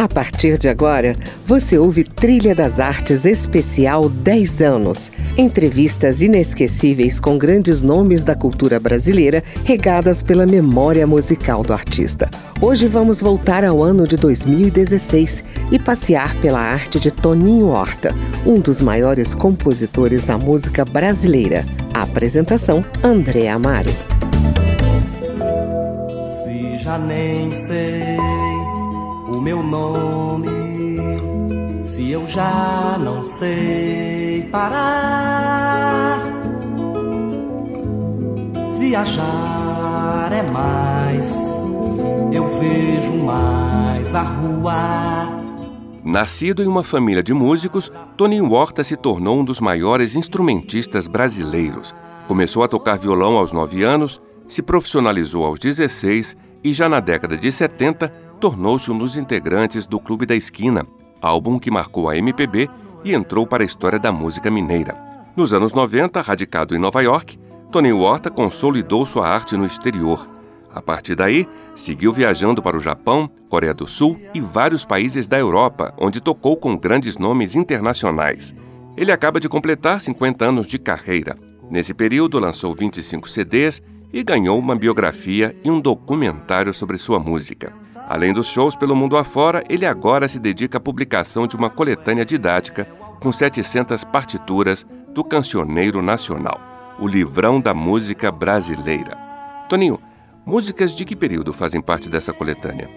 A partir de agora, você ouve Trilha das Artes Especial 10 anos. Entrevistas inesquecíveis com grandes nomes da cultura brasileira, regadas pela memória musical do artista. Hoje vamos voltar ao ano de 2016 e passear pela arte de Toninho Horta, um dos maiores compositores da música brasileira. A apresentação: André Amaro. Se já nem sei o meu nome. Se eu já não sei parar, viajar é mais, eu vejo mais a rua. Nascido em uma família de músicos, Toninho Horta se tornou um dos maiores instrumentistas brasileiros. Começou a tocar violão aos 9 anos, se profissionalizou aos 16 e já na década de 70 tornou-se um dos integrantes do Clube da Esquina, álbum que marcou a MPB e entrou para a história da música mineira. Nos anos 90, radicado em Nova York, Tony Horta consolidou sua arte no exterior. A partir daí, seguiu viajando para o Japão, Coreia do Sul e vários países da Europa, onde tocou com grandes nomes internacionais. Ele acaba de completar 50 anos de carreira. Nesse período, lançou 25 CDs e ganhou uma biografia e um documentário sobre sua música. Além dos shows pelo mundo afora, ele agora se dedica à publicação de uma coletânea didática com 700 partituras do Cancioneiro Nacional, o livrão da música brasileira. Toninho, músicas de que período fazem parte dessa coletânea?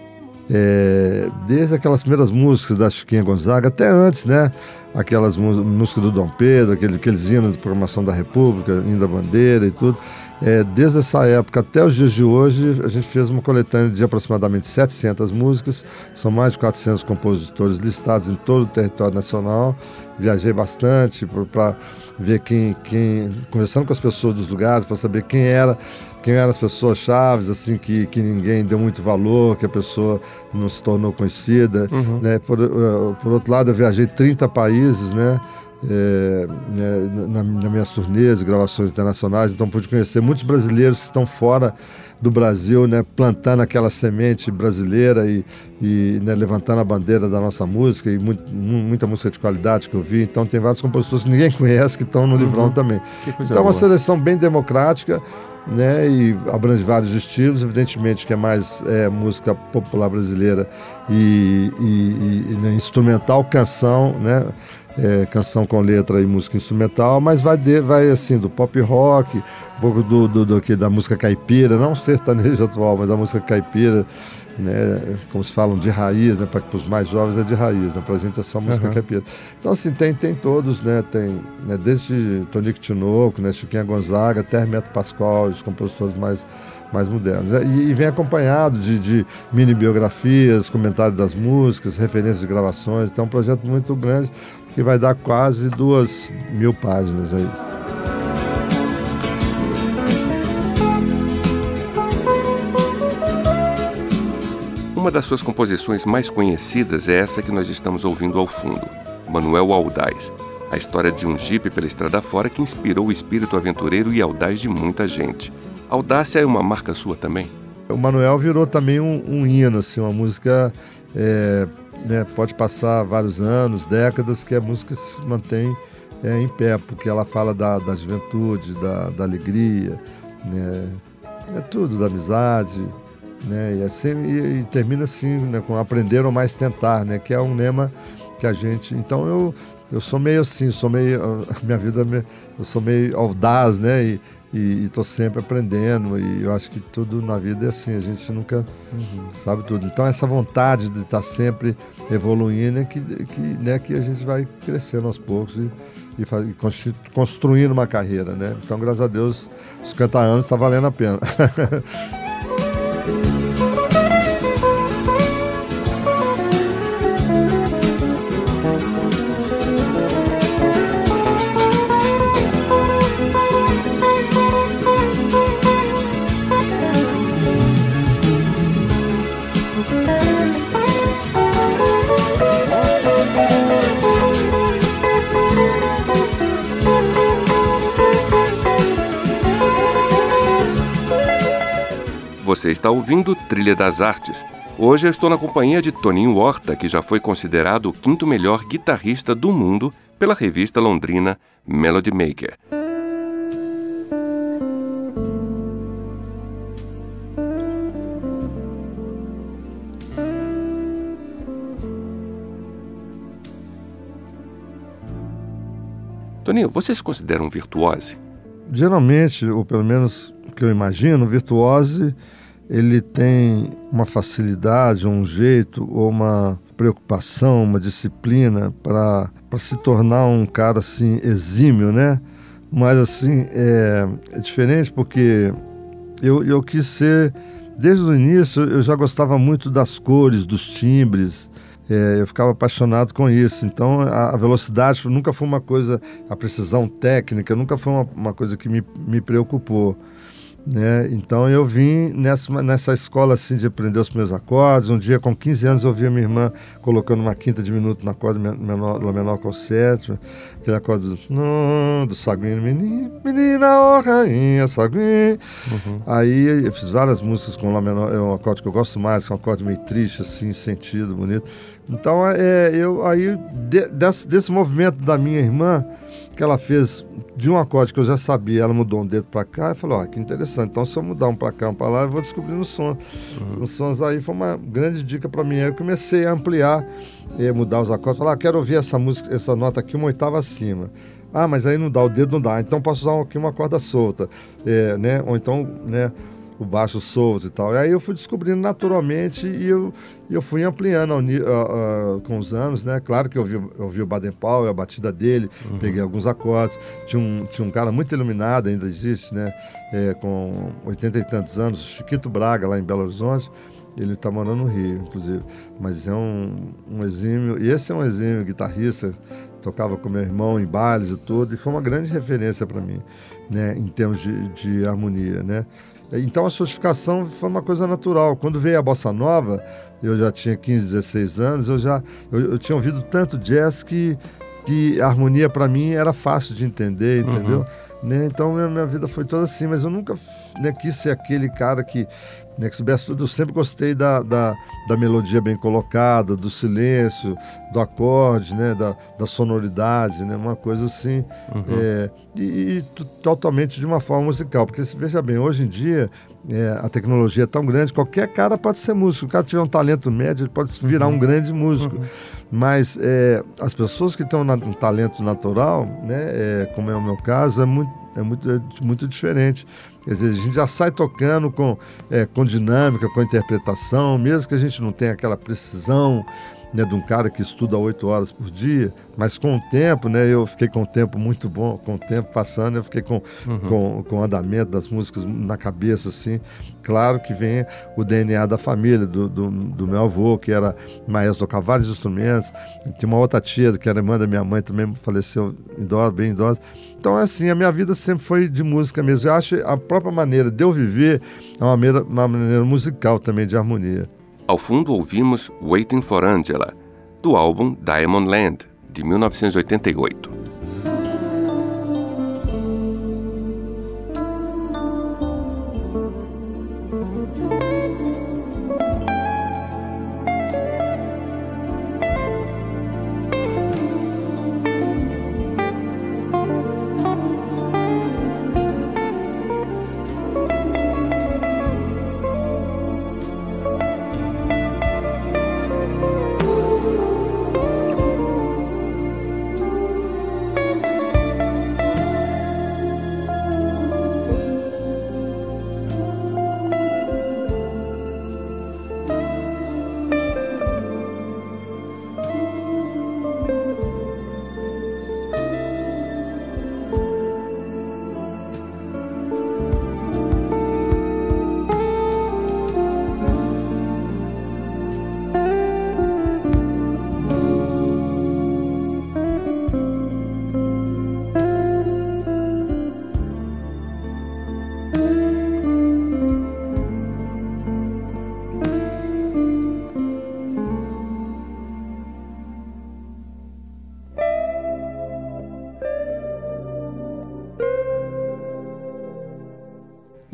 É, desde aquelas primeiras músicas da Chiquinha Gonzaga, até antes, né? Aquelas músicas do Dom Pedro, aqueles, aqueles hinos de programação da República, hino da bandeira e tudo. É, desde essa época até os dias de hoje, a gente fez uma coletânea de aproximadamente 700 músicas, são mais de 400 compositores listados em todo o território nacional. Viajei bastante para ver quem, quem, conversando com as pessoas dos lugares, para saber quem era, quem eram as pessoas chaves, assim, que, que ninguém deu muito valor, que a pessoa não se tornou conhecida. Uhum. Né? Por, uh, por outro lado, eu viajei 30 países, né? É, na, nas minhas turnês, gravações internacionais, então pude conhecer muitos brasileiros que estão fora do Brasil, né, plantando aquela semente brasileira e, e né, levantando a bandeira da nossa música e muito, muita música de qualidade que eu vi. Então tem vários compositores que ninguém conhece que estão no uhum. livrão também. Então é uma seleção bem democrática. Né, e abrange vários estilos, evidentemente que é mais é, música popular brasileira e, e, e né, instrumental, canção, né, é, canção com letra e música instrumental, mas vai, de, vai assim, do pop rock, um pouco do, do, do que, da música caipira, não sertanejo atual, mas da música caipira, né, como se falam, de raiz, né, para os mais jovens é de raiz, né, para a gente é só música uhum. caipira. Então, assim, tem, tem todos, né, tem né, desde Tonico Tinoco, né, Chiquinha Gonzaga, até Hermeto Pascoal, os compositores mais mais modernos. É, e, e vem acompanhado de, de, mini biografias, comentários das músicas, referências de gravações. Então é um projeto muito grande que vai dar quase duas mil páginas aí. Uma das suas composições mais conhecidas é essa que nós estamos ouvindo ao fundo, Manuel Aldaz, a história de um jipe pela estrada fora que inspirou o espírito aventureiro e audaz de muita gente. Audácia é uma marca sua também? O Manuel virou também um, um hino, assim, uma música é, né, pode passar vários anos, décadas, que a música se mantém é, em pé, porque ela fala da, da juventude, da, da alegria, né, é tudo, da amizade, né, e, assim, e, e termina assim, né, com aprender ou mais tentar, né, que é um lema que a gente. Então eu, eu sou meio assim, sou meio. Minha vida, eu sou meio audaz, né? E, e estou sempre aprendendo e eu acho que tudo na vida é assim, a gente nunca uhum. sabe tudo. Então essa vontade de estar tá sempre evoluindo é que, que, né, que a gente vai crescendo aos poucos e, e, faz, e construindo uma carreira, né? Então, graças a Deus, os 50 anos está valendo a pena. Você está ouvindo Trilha das Artes, Hoje eu estou na companhia de Toninho Horta, que já foi considerado o quinto melhor guitarrista do mundo pela revista londrina Melody Maker. Toninho, você se considera um virtuose? Geralmente, ou pelo menos o que eu imagino, virtuose ele tem uma facilidade, um jeito ou uma preocupação, uma disciplina para se tornar um cara assim exímio, né? Mas assim é, é diferente porque eu, eu quis ser desde o início eu já gostava muito das cores, dos timbres, é, eu ficava apaixonado com isso. Então, a, a, velocidade nunca foi uma coisa, a precisão técnica nunca foi uma, uma coisa que me, me preocupou. Né? Então eu vim nessa, nessa escola assim de aprender os meus acordes. Um dia, com 15 anos, eu vi a minha irmã colocando uma quinta de minuto no acorde menor, Lá menor com o sétimo, aquele acorde do, do Saguinho, menina, menina, ó, rainha, Saguinho. Uhum. Aí eu fiz várias músicas com Lá menor, é um acorde que eu gosto mais, que é um acorde meio triste, assim, sentido, bonito. Então, é, eu aí, de, desse, desse movimento da minha irmã, que ela fez de um acorde que eu já sabia, ela mudou um dedo para cá e falou: ó, que interessante. Então, se eu mudar um para cá, um para lá, eu vou descobrindo o som. Uhum. Os sons aí foi uma grande dica para mim. Aí eu comecei a ampliar, e mudar os acordes. Falar: ah, quero ouvir essa música, essa nota aqui uma oitava acima. Ah, mas aí não dá, o dedo não dá. Então posso usar aqui uma corda solta, é, né? Ou então, né? O baixo solto e tal. E aí eu fui descobrindo naturalmente e eu, eu fui ampliando com os anos, né? Claro que eu vi, eu vi o Baden Powell, a batida dele, uhum. peguei alguns acordes. Tinha um, tinha um cara muito iluminado, ainda existe, né? É, com 80 e tantos anos, Chiquito Braga, lá em Belo Horizonte. Ele está morando no Rio, inclusive. Mas é um, um exímio, e esse é um exímio guitarrista, tocava com meu irmão em bailes e tudo, e foi uma grande referência para mim, né? Em termos de, de harmonia, né? Então a sofisticação foi uma coisa natural. Quando veio a bossa nova, eu já tinha 15, 16 anos, eu já eu, eu tinha ouvido tanto jazz que, que a harmonia para mim era fácil de entender, entendeu? Uhum. Né? Então minha, minha vida foi toda assim, mas eu nunca né, quis ser aquele cara que que soubesse tudo. Eu sempre gostei da, da, da, melodia bem colocada, do silêncio, do acorde, né, da, da sonoridade, né, uma coisa assim. Uhum. É, e, e, totalmente de uma forma musical. Porque, se veja bem, hoje em dia é, a tecnologia é tão grande, qualquer cara pode ser músico. O cara tiver um talento médio, ele pode virar uhum. um grande músico. Uhum. Mas é, as pessoas que têm um talento natural, né, é, como é o meu caso, é muito, é muito, é muito diferente. Quer dizer, a gente já sai tocando com, é, com dinâmica, com interpretação, mesmo que a gente não tenha aquela precisão né, de um cara que estuda oito horas por dia, mas com o tempo, né, eu fiquei com o tempo muito bom, com o tempo passando, eu fiquei com, uhum. com, com o andamento das músicas na cabeça, assim. Claro que vem o DNA da família, do, do, do meu avô, que era maestro, tocava vários instrumentos. Tinha uma outra tia, que era irmã da minha mãe, também faleceu idosa, bem idosa. Então, assim, a minha vida sempre foi de música mesmo. Eu acho a própria maneira de eu viver é uma maneira, uma maneira musical também, de harmonia. Ao fundo ouvimos Waiting for Angela, do álbum Diamond Land, de 1988.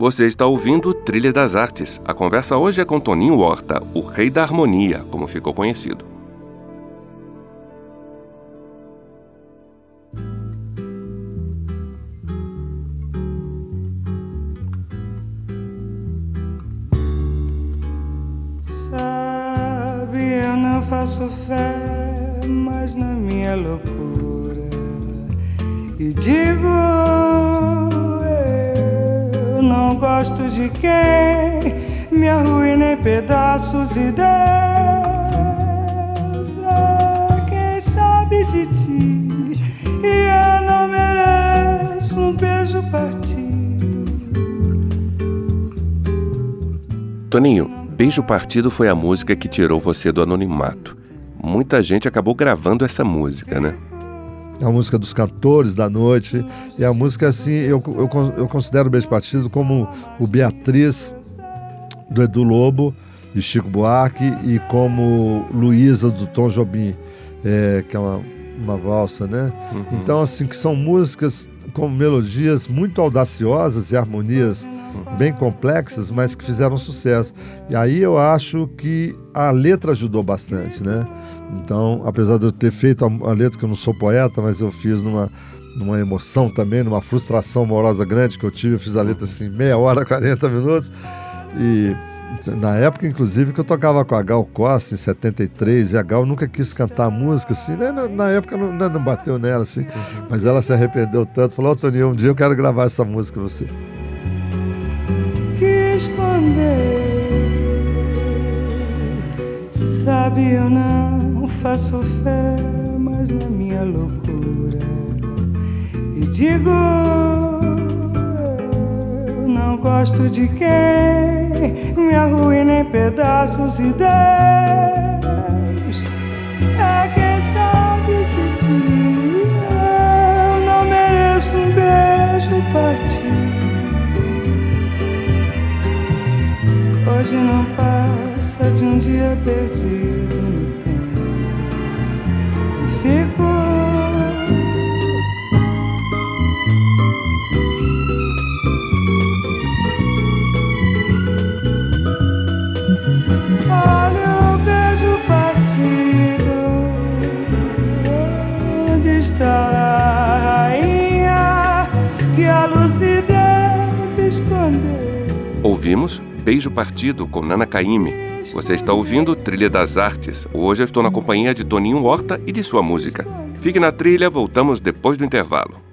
Você está ouvindo Trilha das Artes. A conversa hoje é com Toninho Horta, o Rei da Harmonia, como ficou conhecido. Faço fé mais na minha loucura e digo não gosto de quem me arruina em pedaços e deza. Quem sabe de ti e eu não mereço um beijo partido. Toninho, Beijo Partido foi a música que tirou você do anonimato. Muita gente acabou gravando essa música, né? é a música dos cantores da noite, e a música assim, eu, eu, eu considero o Beijo Partido como o Beatriz do Edu Lobo, de Chico Buarque, e como Luísa do Tom Jobim, é, que é uma, uma valsa, né? Uhum. Então, assim, que são músicas com melodias muito audaciosas e harmonias. Bem complexas, mas que fizeram sucesso. E aí eu acho que a letra ajudou bastante, né? Então, apesar de eu ter feito a, letra, que eu não sou poeta, mas eu fiz numa, numa emoção também, numa frustração amorosa grande que eu tive, eu fiz a letra assim, meia hora, 40 minutos. E na época, inclusive, que eu tocava com a Gal Costa em 73, e a Gal nunca quis cantar música, assim, né? Na época não, não bateu nela, assim, mas ela se arrependeu tanto, falou, ô oh, Toninho, um dia eu quero gravar essa música você. Esconder, sabe eu não faço fé mais na minha loucura. E digo eu não gosto de quem me arruina em pedaços e Deus de Beijo Partido com Nana Caymmi. Você está ouvindo Trilha das Artes. Hoje eu estou na companhia de Toninho Horta e de sua música. Fique na trilha, voltamos depois do intervalo.